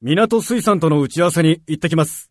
港水産との打ち合わせに行ってきます。